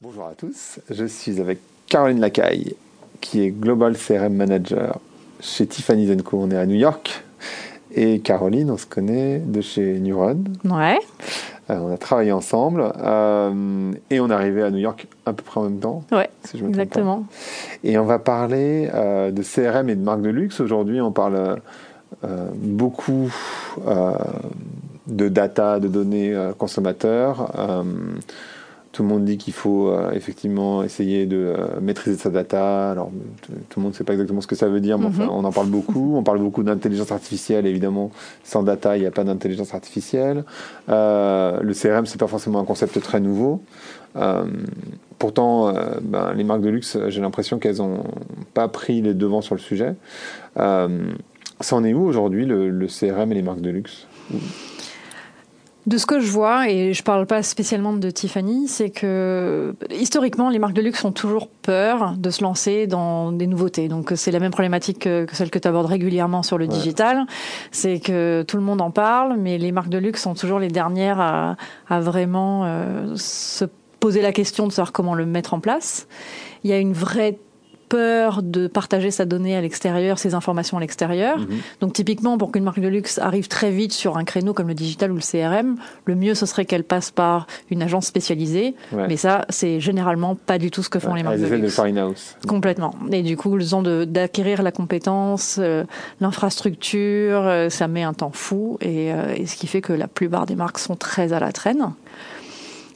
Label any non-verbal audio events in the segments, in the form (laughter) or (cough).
Bonjour à tous, je suis avec Caroline Lacaille, qui est Global CRM Manager chez Tiffany Co. On est à New York. Et Caroline, on se connaît de chez Neuron. Ouais. Euh, on a travaillé ensemble euh, et on est arrivé à New York à peu près en même temps. Ouais, exactement. Et on va parler euh, de CRM et de marque de luxe. Aujourd'hui, on parle beaucoup de data, de données consommateurs tout le monde dit qu'il faut euh, effectivement essayer de euh, maîtriser sa data. Alors, tout le monde ne sait pas exactement ce que ça veut dire, mais enfin, mhm. on en parle beaucoup. On parle beaucoup d'intelligence artificielle, évidemment. Sans data, il n'y a pas d'intelligence artificielle. Euh, le CRM, c'est pas forcément un concept très nouveau. pourtant, ben, les marques de luxe, j'ai l'impression qu'elles n'ont pas pris les devants sur le sujet. ça en est où aujourd'hui, le, le CRM et les marques de luxe? De ce que je vois, et je parle pas spécialement de Tiffany, c'est que historiquement, les marques de luxe ont toujours peur de se lancer dans des nouveautés. Donc c'est la même problématique que, celle que tu abordes régulièrement sur le digital. C'est que tout le monde en parle, mais les marques de luxe sont toujours les dernières à, vraiment euh, se poser la question de savoir comment le mettre en place. Il y a une vraie peur de partager sa donnée à l'extérieur, ses informations à l'extérieur. Mhm. Donc typiquement, pour qu'une marque de luxe arrive très vite sur un créneau comme le digital ou le CRM, le mieux ce serait qu'elle passe par une agence spécialisée. Mais ça, c'est généralement pas du tout ce que font les marques de luxe. Complètement. Et du coup, le temps d'acquérir la compétence, euh, l'infrastructure, euh, ça met un temps fou. Et, euh, et ce qui fait que la plupart des marques sont très à la traîne.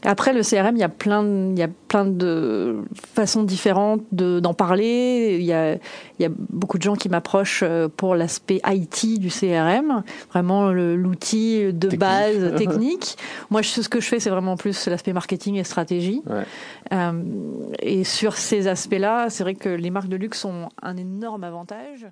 Après, le CRM, il y a plein, il y a plein de façons différentes d'en parler. Il y, a, il y a beaucoup de gens qui m'approchent euh, pour l'aspect IT du CRM, vraiment l'outil de base (laughs) technique. Moi, ce que je fais, c'est vraiment plus l'aspect marketing et stratégie. Euh, et sur ces aspects-là, c'est vrai que les marques de luxe ont un énorme avantage.